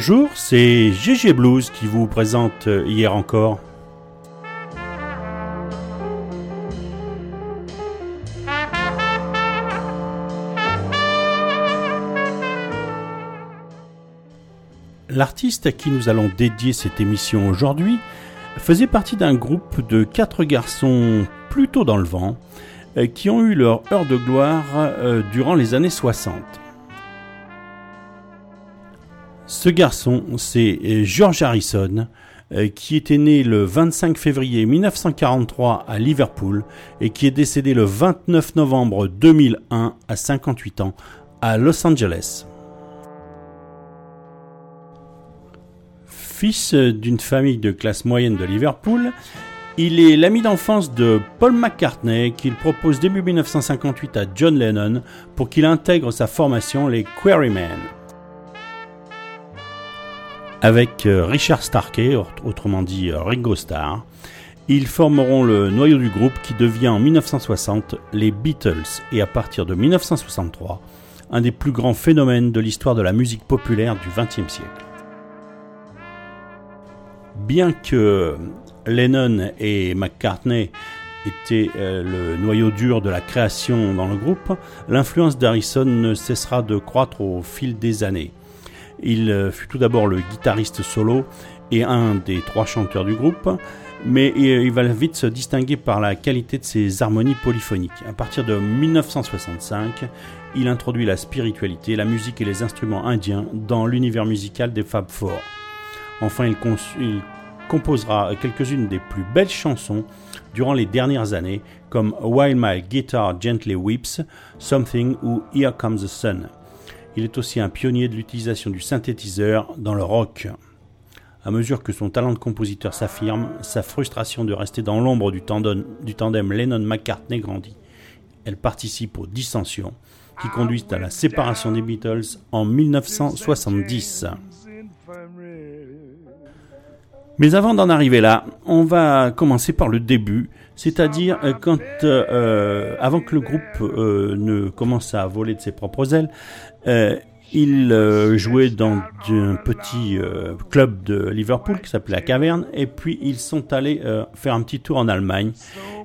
Bonjour, c'est GG Blues qui vous présente euh, hier encore. L'artiste à qui nous allons dédier cette émission aujourd'hui faisait partie d'un groupe de quatre garçons plutôt dans le vent euh, qui ont eu leur heure de gloire euh, durant les années 60. Ce garçon, c'est euh, George Harrison, qui était né le 25 février 1943 à Liverpool et qui est décédé le 29 novembre 2001 à 58 ans à Los Angeles. Fils d'une famille de classe moyenne de Liverpool, il est l'ami d'enfance de Paul McCartney qu'il propose début 1958 à John Lennon pour qu'il intègre sa formation les Quarrymen. Avec euh, Richard Starkey, autrement dit euh, Ringo Starr, ils formeront le noyau du groupe qui devient en 1960 les Beatles et à partir de 1963 un des plus grands phénomènes de l'histoire de la musique populaire du XXe siècle. Bien que Lennon et McCartney étaient euh, le noyau dur de la création dans le groupe, l'influence d'Harrison ne cessera de croître au fil des années. Il euh, fut tout d'abord le guitariste solo et un des trois chanteurs du groupe, mais il va vite se distinguer par la qualité de ses harmonies polyphoniques. À partir de 1965, il introduit la spiritualité, la musique et les instruments indiens dans l'univers musical des Fab Four. Enfin, il, composera quelques-unes des plus belles chansons durant les dernières années, comme While My Guitar Gently Weeps, Something ou Here Comes the Sun. Il est aussi un pionnier de l'utilisation du synthétiseur dans le rock. À mesure que son talent de compositeur s'affirme, sa frustration de rester dans l'ombre du, tandem Lennon-McCartney grandit. Elle participe aux dissensions qui conduisent à la séparation des Beatles en 1970. Mais avant d'en arriver là, on va commencer par le début, c'est-à-dire euh, quand, euh, avant que le groupe euh, ne commence à voler de ses propres ailes, il jouait dans un petit club de Liverpool qui s'appelait la Caverne, et puis ils sont allés faire un petit tour en Allemagne,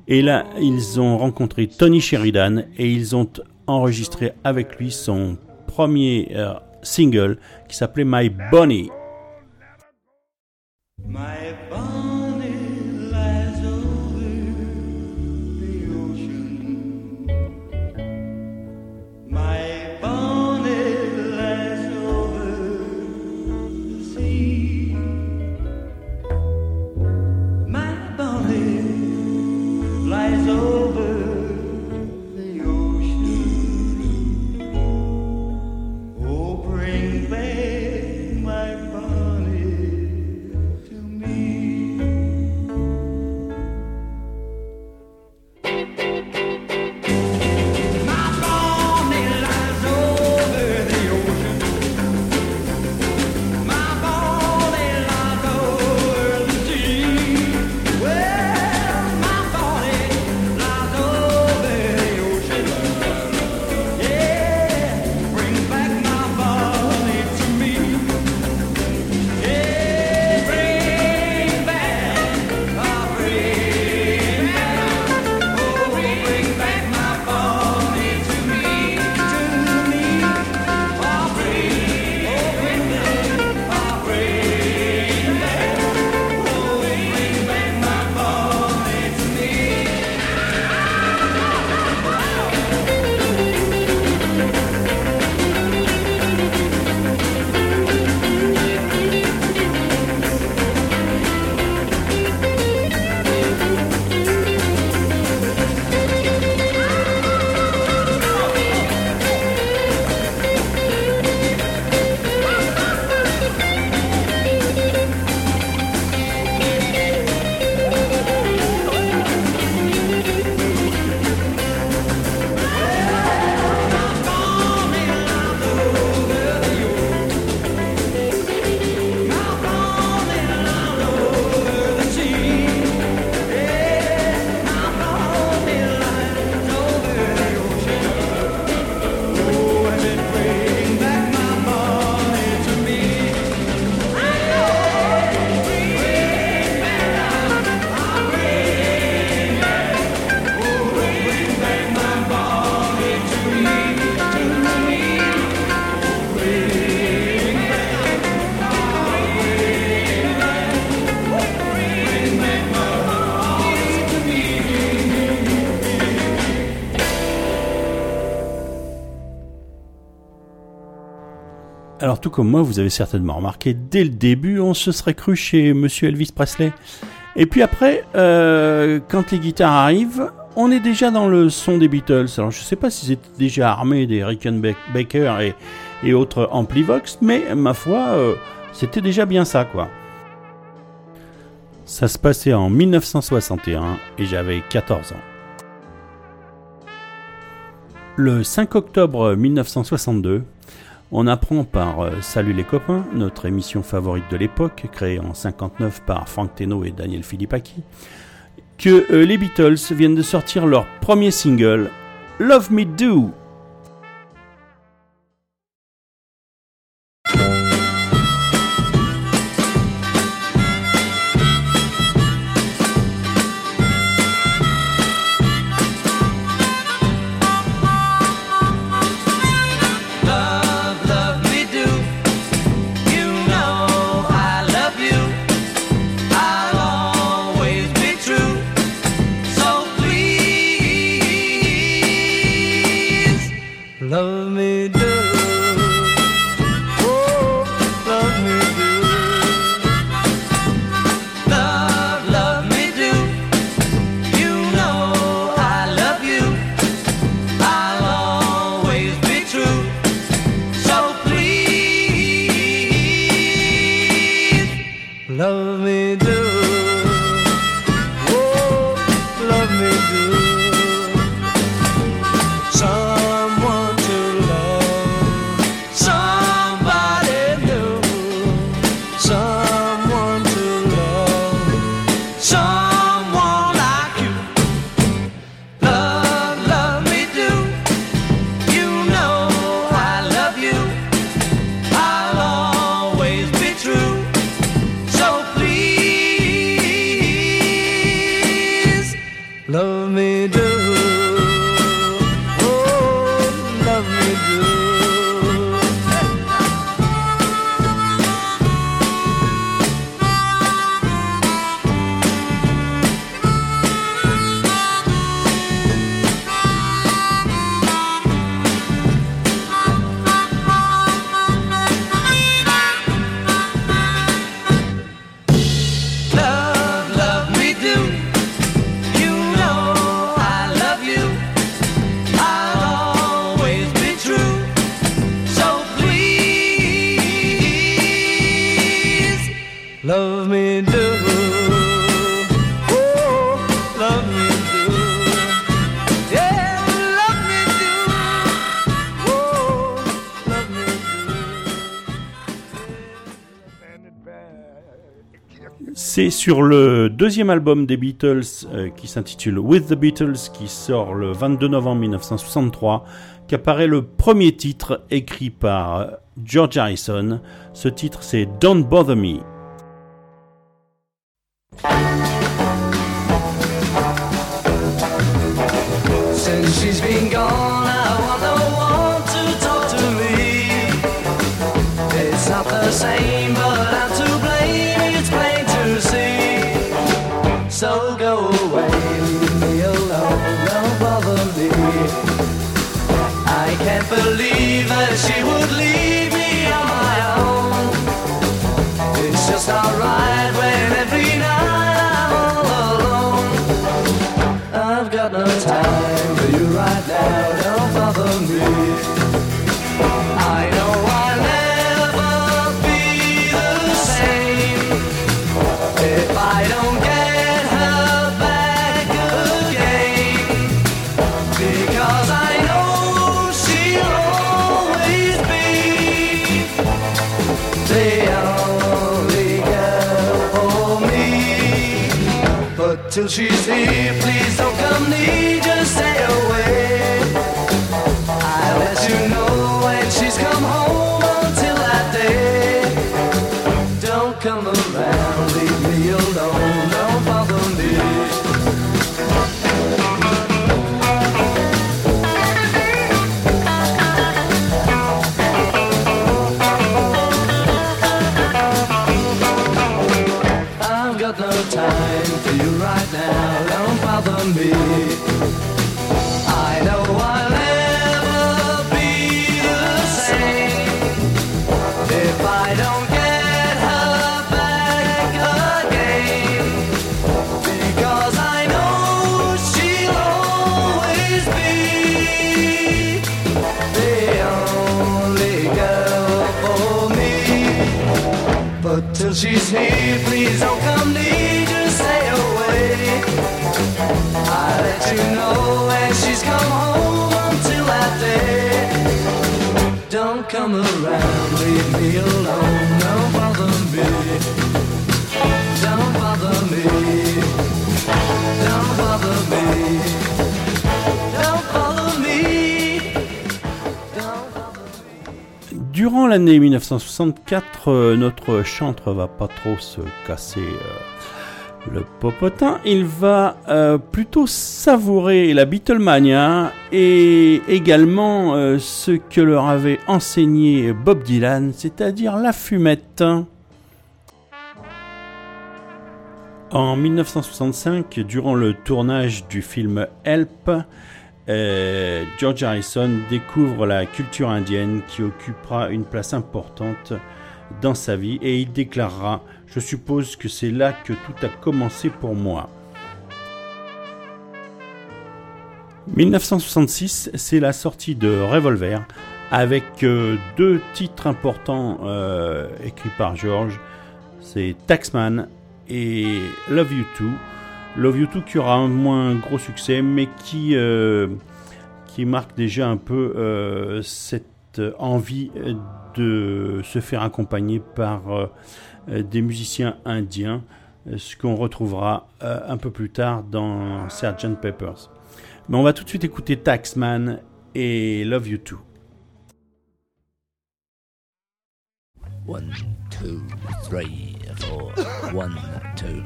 et là ils ont rencontré Tony Sheridan et ils ont enregistré avec lui son premier single qui s'appelait My Bonnie. My bonnet comme moi, vous avez certainement remarqué, dès le début, on se serait cru chez Monsieur Elvis Presley. Et puis après, euh, quand les guitares arrivent, on est déjà dans le son des Beatles. Alors je ne sais pas s'ils étaient déjà armés des Rickenbacker et, et autres Amplivox, mais ma foi, euh, c'était déjà bien ça quoi. Ça se passait en 1961 et j'avais 14 ans. Le 5 octobre 1962, on apprend par euh, Salut les copains, notre émission favorite de l'époque, créée en 59 par Frank Teno et Daniel Philippaki, que euh, les Beatles viennent de sortir leur premier single, Love Me Do. C'est sur le deuxième album des Beatles euh, qui s'intitule With the Beatles qui sort le 22 novembre 1963 qu'apparaît le premier titre écrit par euh, George Harrison. Ce titre c'est Don't Bother Me. She's here. Please don't come near, just stay away. Come around, leave. Durant l'année 1964, euh, notre chantre va pas trop se casser euh, le popotin. Il va euh, plutôt savourer la Beatlemania et également euh, ce que leur avait enseigné Bob Dylan, c'est-à-dire la fumette. En 1965, durant le tournage du film Help, euh, George Harrison découvre la culture indienne qui occupera une place importante dans sa vie et il déclarera Je suppose que c'est là que tout a commencé pour moi. 1966, c'est la sortie de Revolver avec euh, deux titres importants euh, écrits par George. C'est Taxman et Love You Too. Love You Too qui aura un moins gros succès, mais qui, euh, qui marque déjà un peu cette envie de se faire accompagner par euh, des musiciens indiens, euh, ce qu'on retrouvera euh, un peu plus tard dans Sgt. Peppers. Mais on va tout de suite écouter Taxman et Love You Too. One, two, three, four. One, two.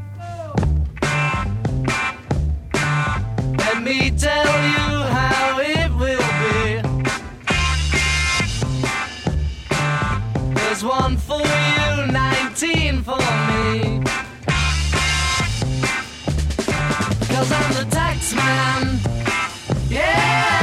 Let me tell you how it There's one for you, 19 for me. Cause I'm the tax man. Yeah,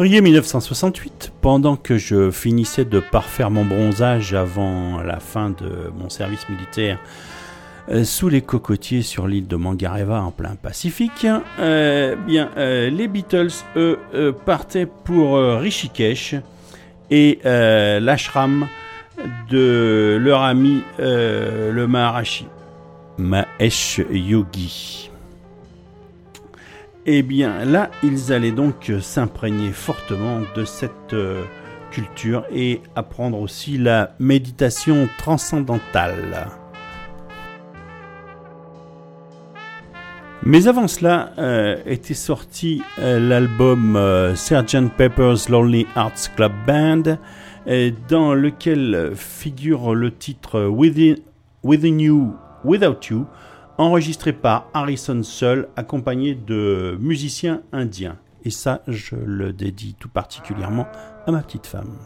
Février 1968, pendant que je finissais de parfaire mon bronzage avant la fin de mon service militaire euh, sous les cocotiers sur l'île de Mangareva en plein Pacifique, euh, bien, euh, les Beatles, partaient pour Rishikesh et l'ashram de leur ami le Maharashi, Mahesh Yogi. Eh bien, là, ils allaient donc s'imprégner fortement de cette euh, culture et apprendre aussi la méditation transcendantale. Mais avant cela, euh, était sorti euh, l'album euh, Sgt Pepper's Lonely Hearts Club Band, dans lequel figure le titre Within, Within You, Without You, enregistré par Harrison seul, accompagné de musiciens indiens. Et ça, je le dédie tout particulièrement à ma petite femme.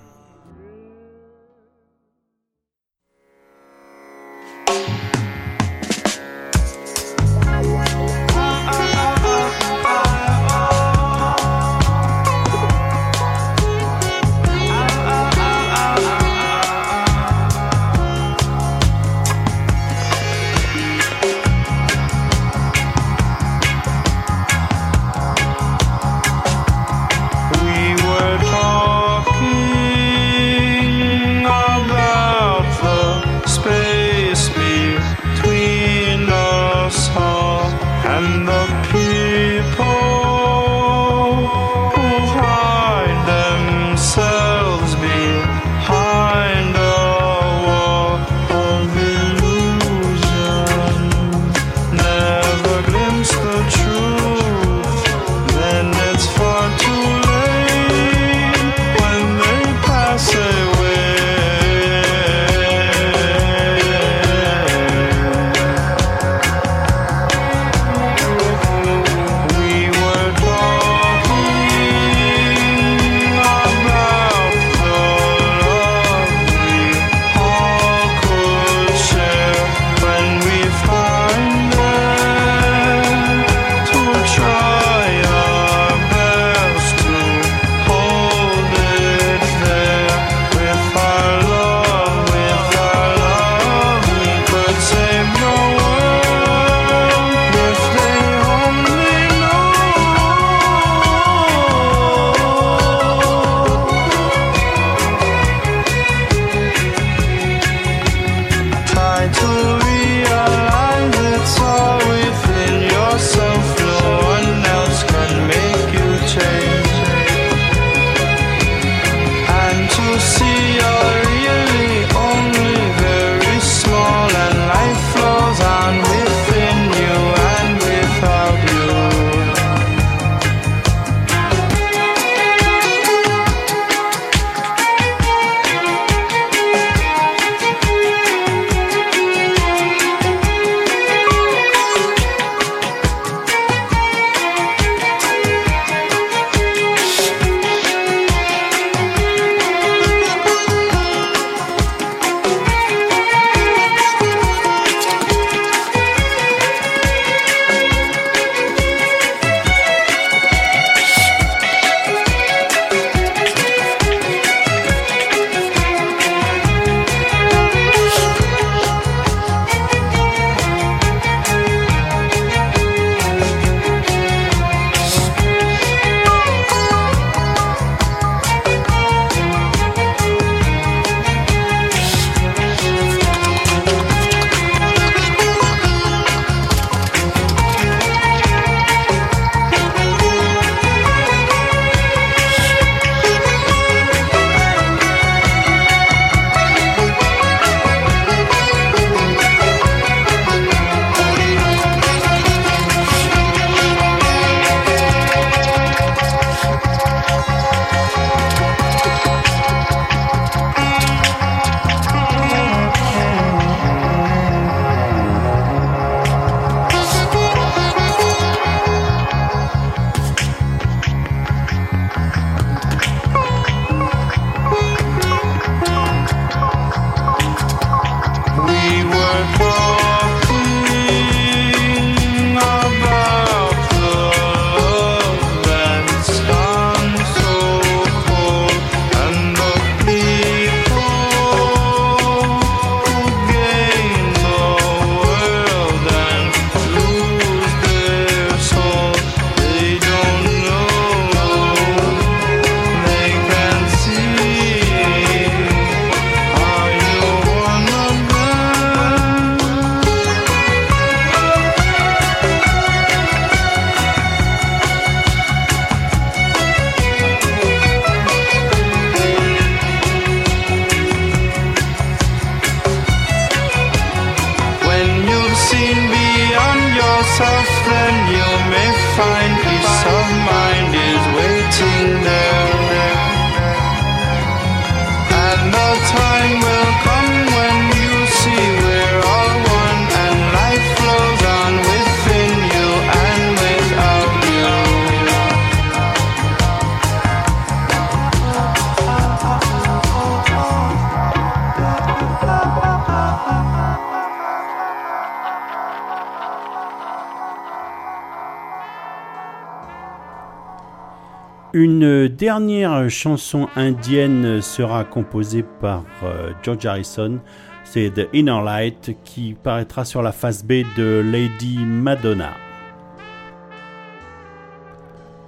Dernière chanson indienne sera composée par euh, George Harrison. C'est The Inner Light qui paraîtra sur la face B de Lady Madonna.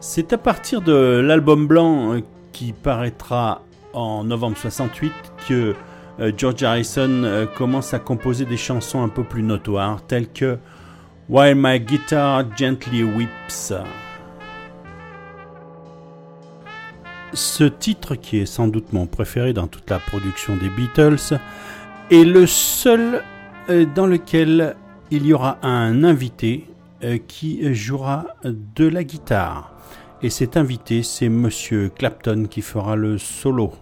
C'est à partir de l'album blanc euh, qui paraîtra en novembre 68 que euh, George Harrison commence à composer des chansons un peu plus notoires telles que While My Guitar Gently Weeps. Ce titre, qui est sans doute mon préféré dans toute la production des Beatles, est le seul euh, dans lequel il y aura un invité euh, qui jouera de la guitare. Et cet invité, c'est Monsieur Clapton qui fera le solo.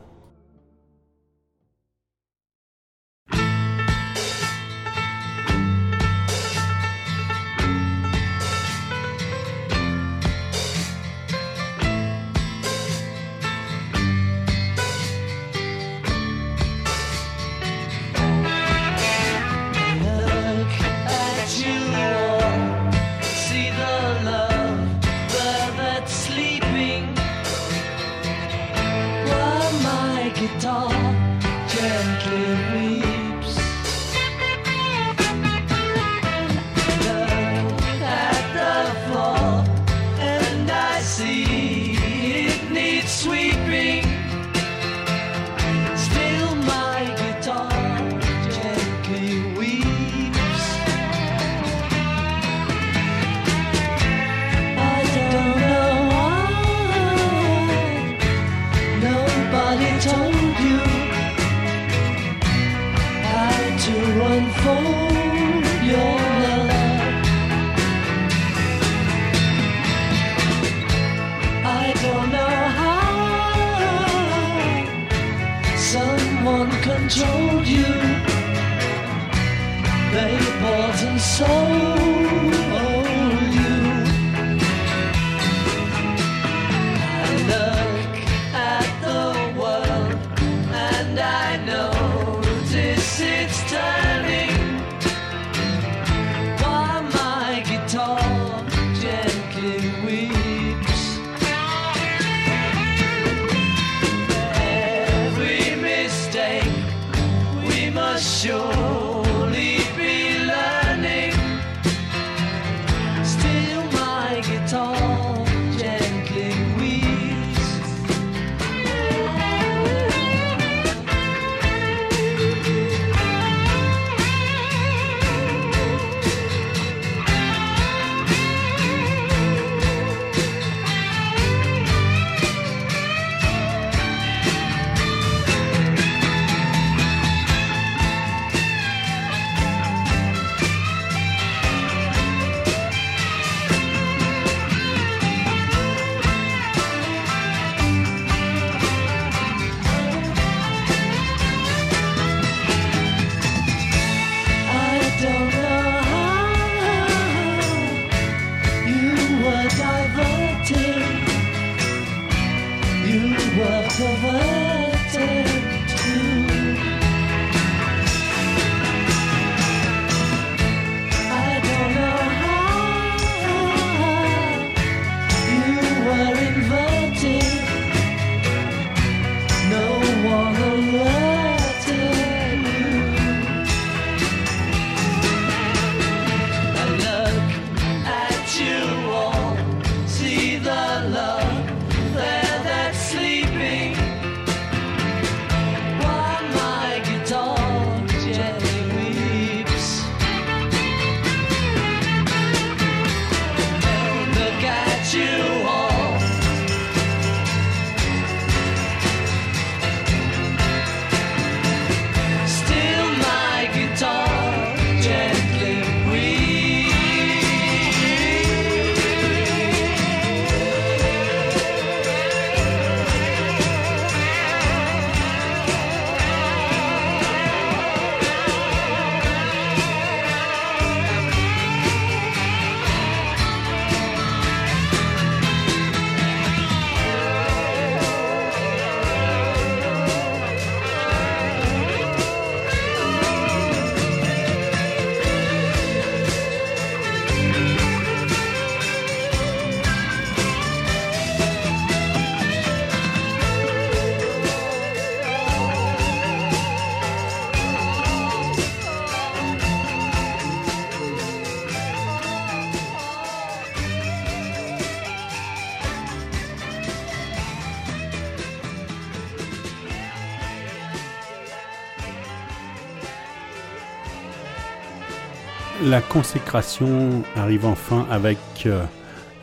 La consécration arrive enfin avec euh,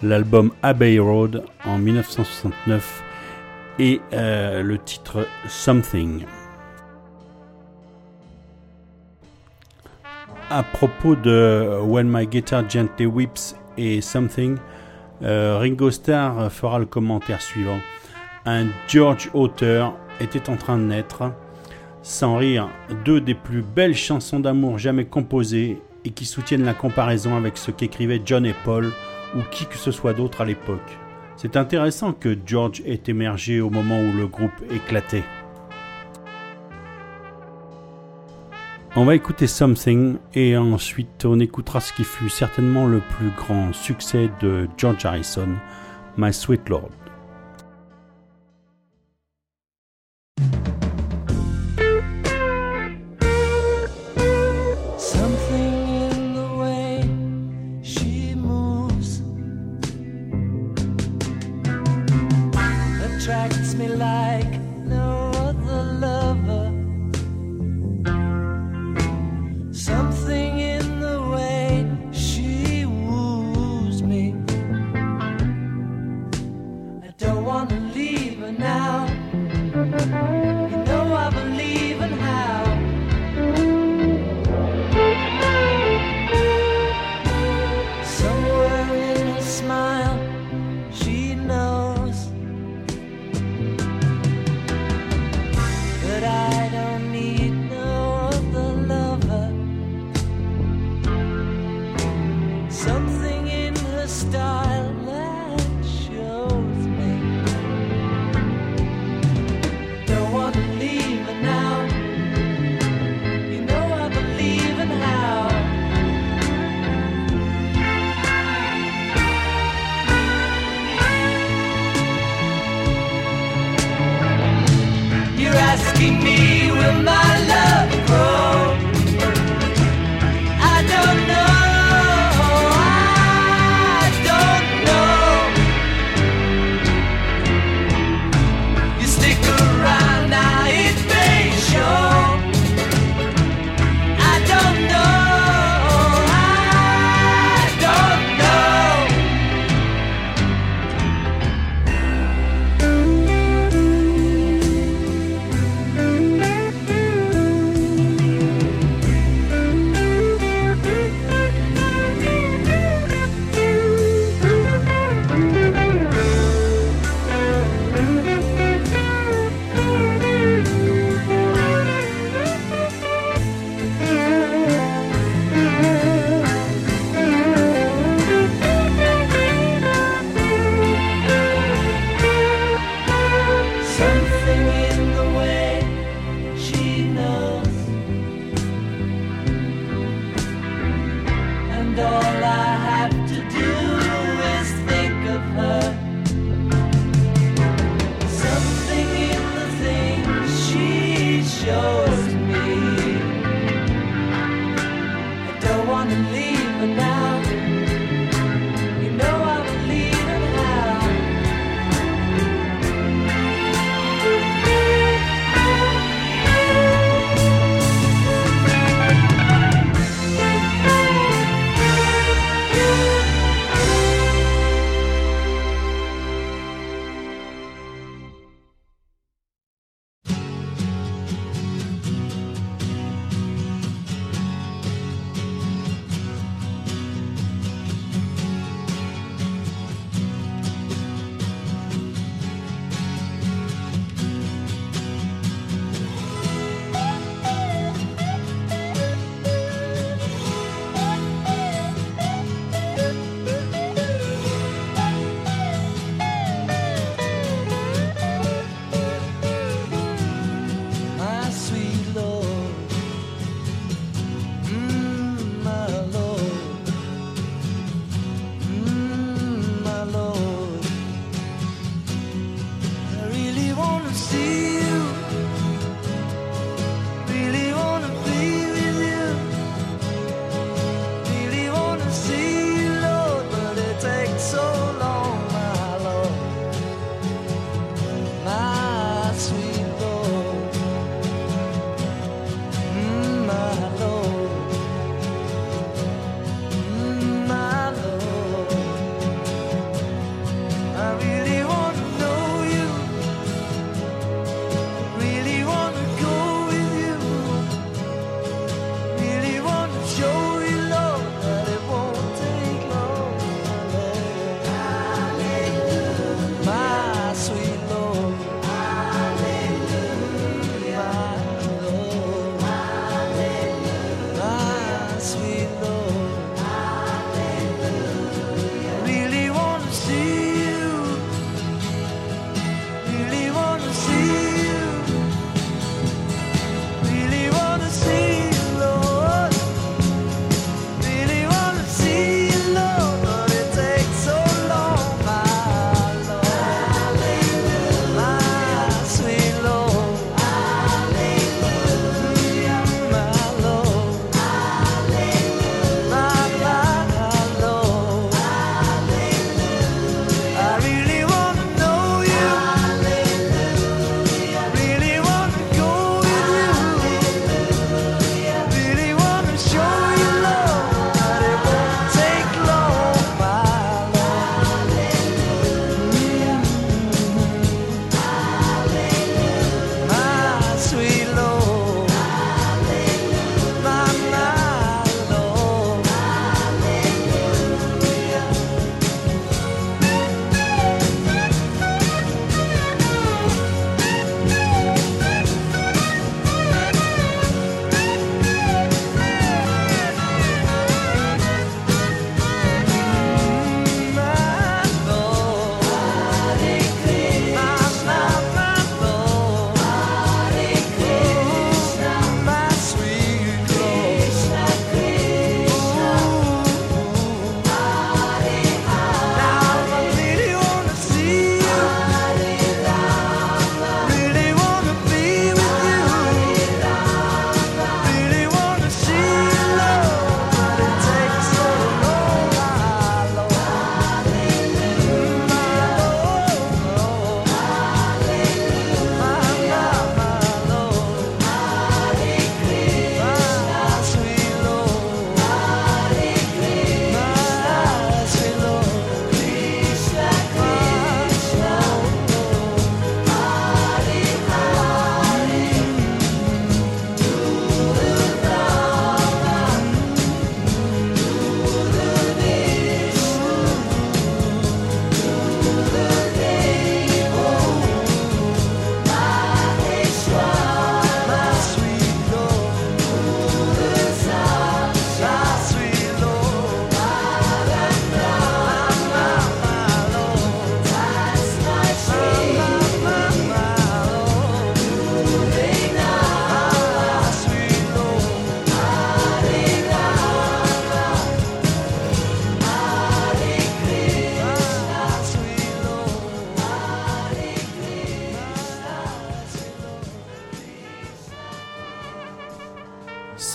l'album Abbey Road en 1969 et euh, le titre Something. À propos de When My Guitar Gently Weeps et Something, euh, Ringo Starr fera le commentaire suivant. Un George auteur était en train de naître. Sans rire, deux des plus belles chansons d'amour jamais composées et qui soutiennent la comparaison avec ce qu'écrivaient John et Paul ou qui que ce soit d'autre à l'époque. C'est intéressant que George ait émergé au moment où le groupe éclatait. On va écouter Something et ensuite on écoutera ce qui fut certainement le plus grand succès de George Harrison, My Sweet Lord. Attracts me like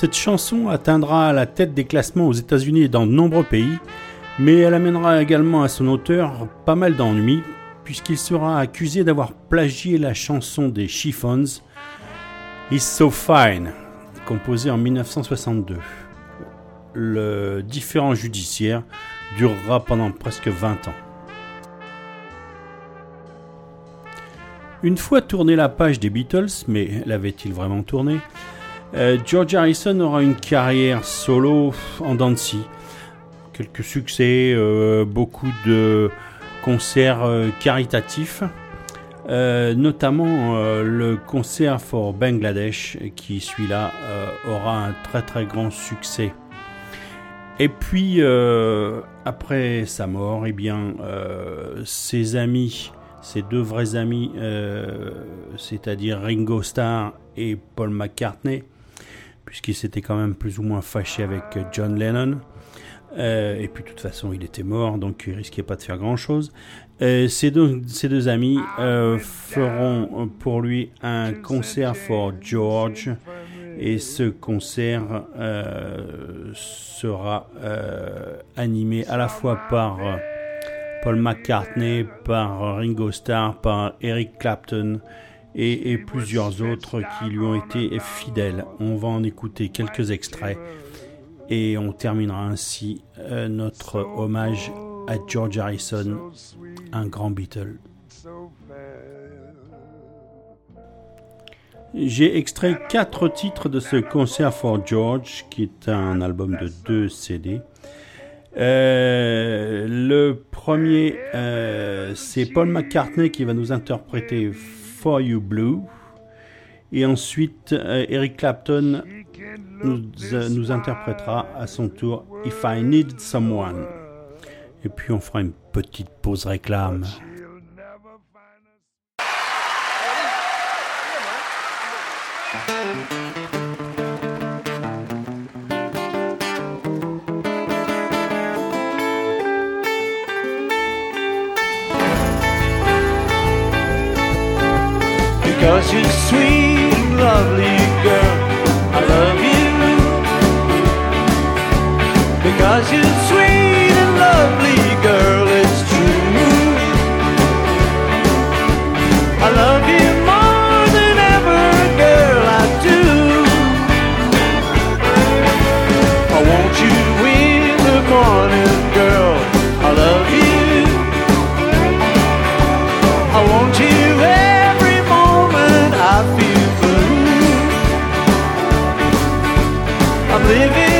Cette chanson atteindra la tête des classements aux États-Unis et dans de nombreux pays, mais elle amènera également à son auteur pas mal d'ennuis, puisqu'il sera accusé d'avoir plagié la chanson des Chiffons, It's So Fine, composée en 1962. Le différend judiciaire durera pendant presque 20 ans. Une fois tourné la page des Beatles, mais l'avait-il vraiment tourné? Euh, George Harrison aura une carrière solo en scie. Quelques succès, euh, beaucoup de concerts euh, caritatifs, notamment le concert pour Bangladesh, qui celui-là aura un très très grand succès. Et puis, après sa mort, eh bien, ses amis, ses deux vrais amis, c'est-à-dire Ringo Starr et Paul McCartney, puisqu'il s'était quand même plus ou moins fâché avec John Lennon, euh, et puis de toute façon il était mort, donc il risquait pas de faire grand-chose. Euh, ces, deux, ces deux amis euh, feront pour lui un concert for George, et ce concert euh, sera euh, animé à la fois par euh, Paul McCartney, par Ringo Starr, par Eric Clapton et, plusieurs autres qui lui ont été fidèles. On va en écouter quelques extraits et on terminera ainsi euh, notre hommage à George Harrison, un grand Beatle. J'ai extrait quatre titres de ce concert for George, qui est un album de deux CD. Euh, le premier, euh, c'est Paul McCartney qui va nous interpréter You Blue. Et ensuite, euh, Eric Clapton nous, euh, nous interprétera à son tour If I Need Someone. Et puis on fera une petite pause réclame. Because you're sweet, lovely girl, I love you. Because you're I'm living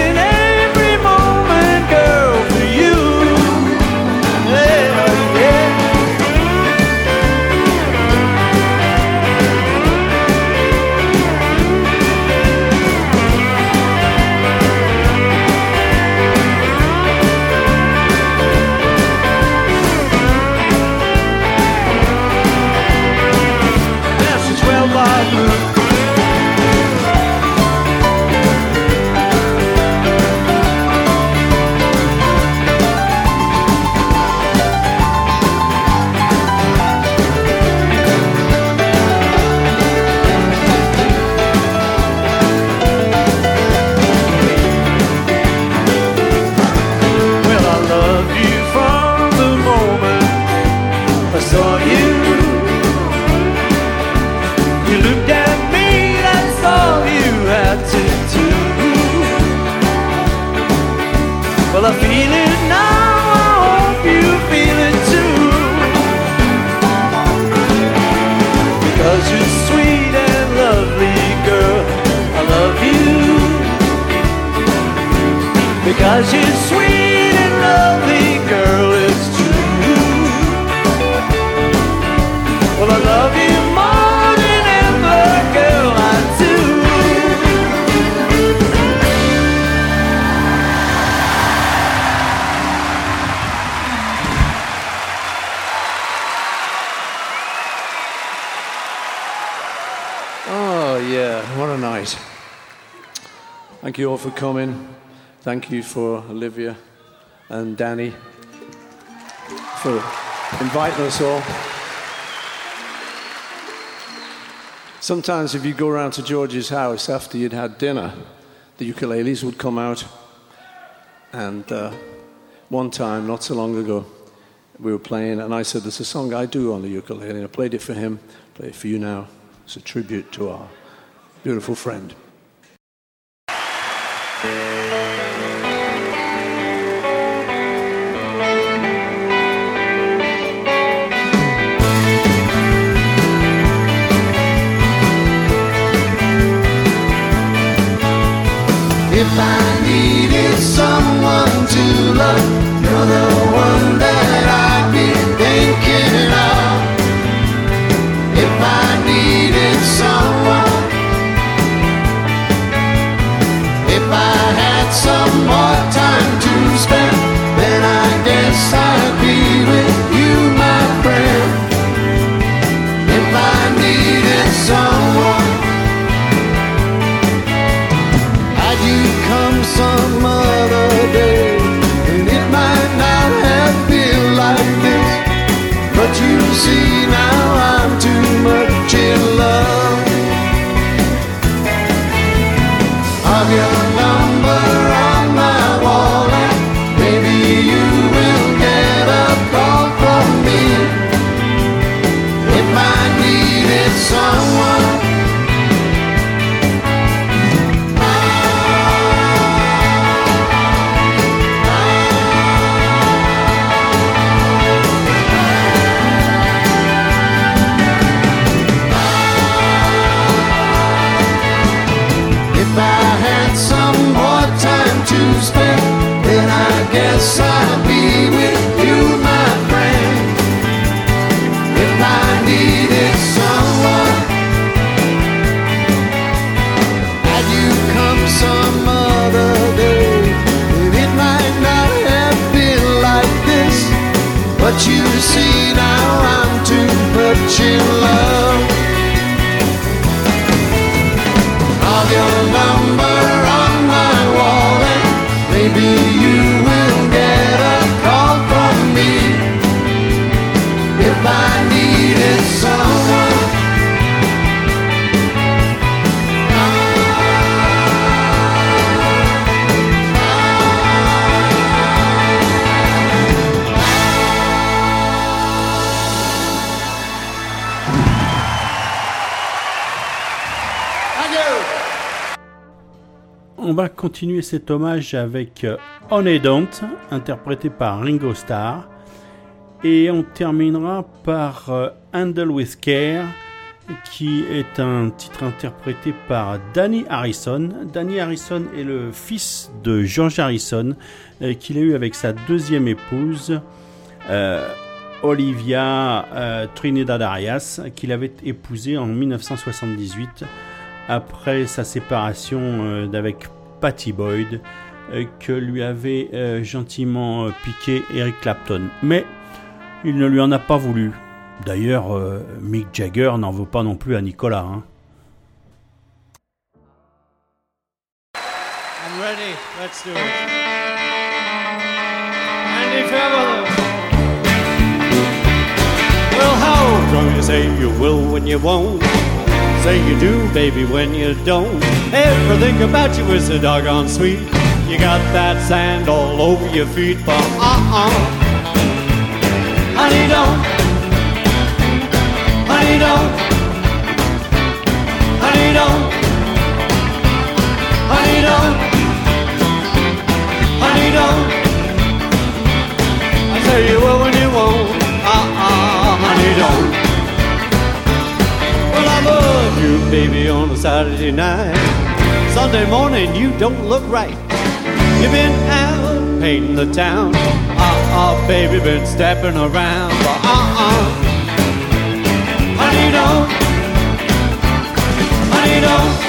Thank you all for coming. Thank you for Olivia and Danny for inviting us all. Sometimes, if you go around to George's house after you'd had dinner, the ukuleles would come out. And uh, one time, not so long ago, we were playing, and I said, There's a song I do on the ukulele. And I played it for him, play it for you now. It's a tribute to our beautiful friend. If I needed someone to love, you're the continuer cet hommage avec euh, On et Don't, interprété par Ringo Starr. Et on terminera par euh, Handle with Care, qui est un titre interprété par Danny Harrison. Danny Harrison est le fils de George Harrison, euh, qu'il a eu avec sa deuxième épouse, Olivia Trinidad Arias, qu'il avait épousée en 1978 après sa séparation d'avec Patty Boyd euh, que lui avait euh, gentiment euh, piqué Eric Clapton. Mais il ne lui en a pas voulu. D'ailleurs, euh, Mick Jagger n'en veut pas non plus à Nicolas. hein. I'm ready. Let's do it. Andy Fairweather. Well, how? You say you will when you won't? Say you do, baby, when you don't. Everything about you is a doggone sweet. You got that sand all over your feet, but uh-uh. Honey, don't. Honey, don't. Honey, don't. Honey, don't. Honey, don't. I tell you will when baby, on a Saturday night. Sunday morning, you don't look right. You've been out painting the town. Uh-uh, baby, been stepping around. But uh-uh. Honey, don't. Honey, don't.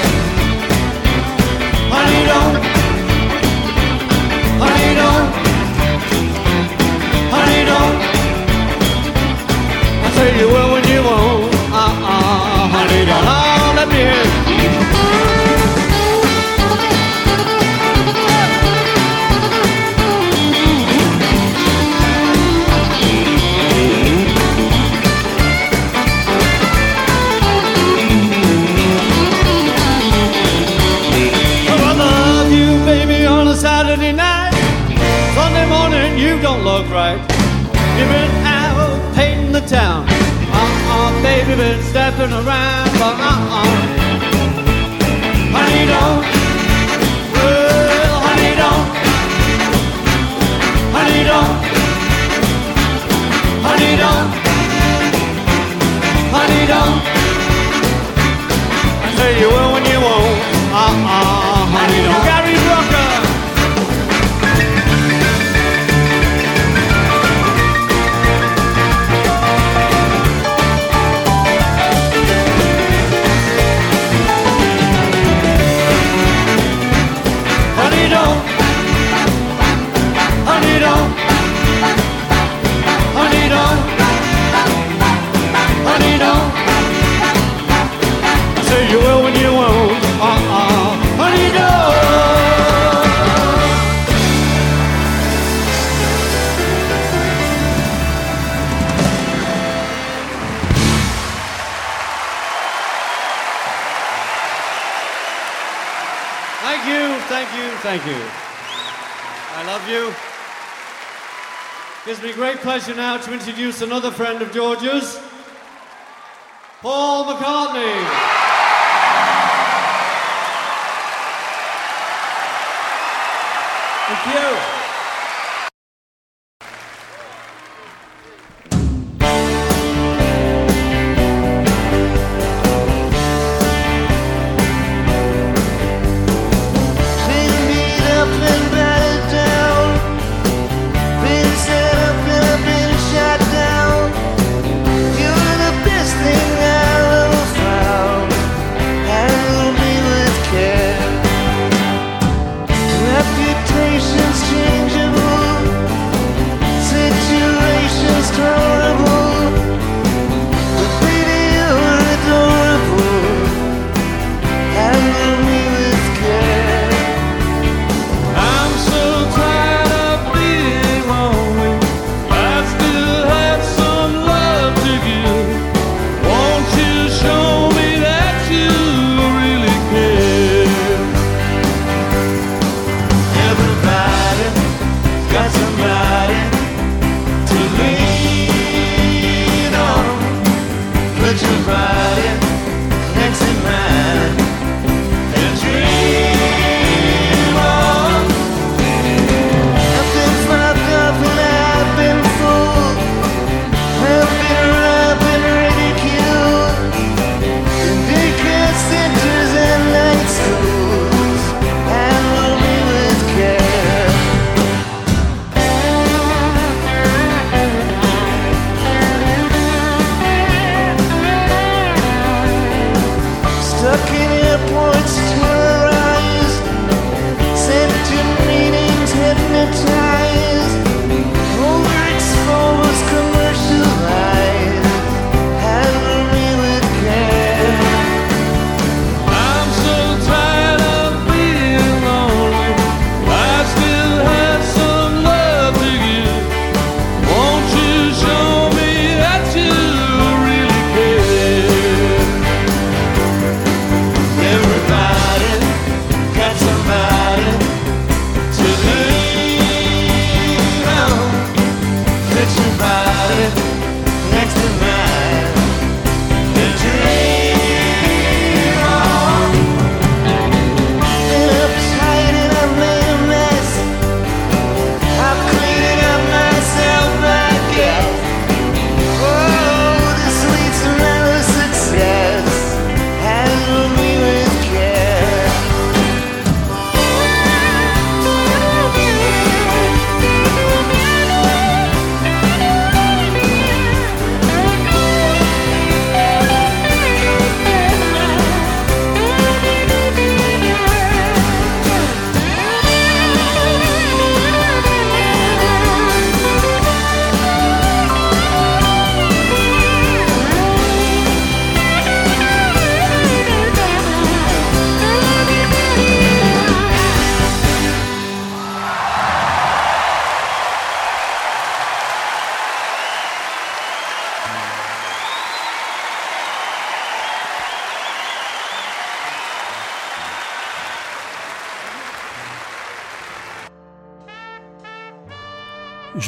bird out painting the town. Uh-uh, baby been stepping around, but uh-uh. Honey, don't. Well, honey, don't. Honey, don't. Honey, don't. Honey, don't. I say you will. Thank you. I love you. It gives me great pleasure now to introduce another friend of George's, Paul McCartney. Thank you.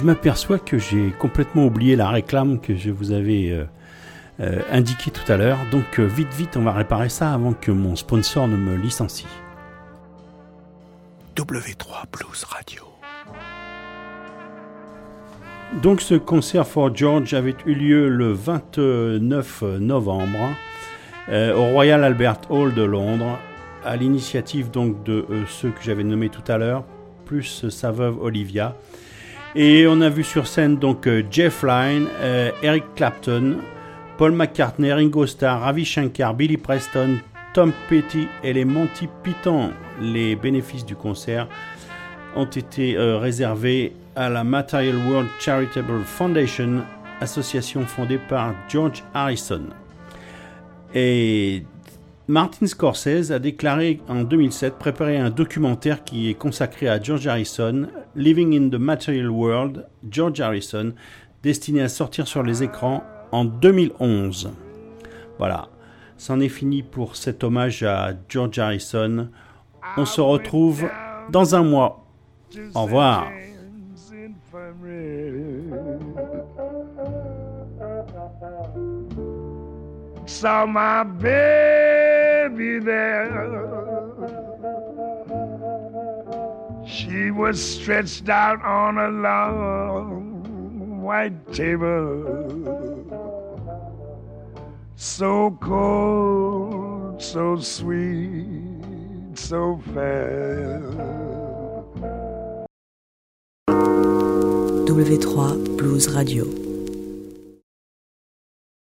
M'aperçois que j'ai complètement oublié la réclame que je vous avais euh, euh, indiquée tout à l'heure. Donc euh, vite, vite, on va réparer ça avant que mon sponsor ne me licencie. W3 Blues Radio. Donc ce concert for George avait eu lieu le 29 novembre euh, au Royal Albert Hall de Londres, à l'initiative donc de euh, ceux que j'avais nommés tout à l'heure, plus sa veuve Olivia. Et on a vu sur scène donc euh, Jeff Lynne, euh, Eric Clapton, Paul McCartney, Ringo Starr, Ravi Shankar, Billy Preston, Tom Petty et les Monty Python. Les bénéfices du concert ont été euh, réservés à la Material World Charitable Foundation, association fondée par George Harrison. Et Martin Scorsese a déclaré en 2007 préparer un documentaire qui est consacré à George Harrison, Living in the Material World, George Harrison, destiné à sortir sur les écrans en 2011. Voilà, c'en est fini pour cet hommage à George Harrison. On se retrouve dans un mois. Au revoir. Saw my baby there. She was stretched out on a long white table. So cold, so sweet, so fair. W3 Blues Radio.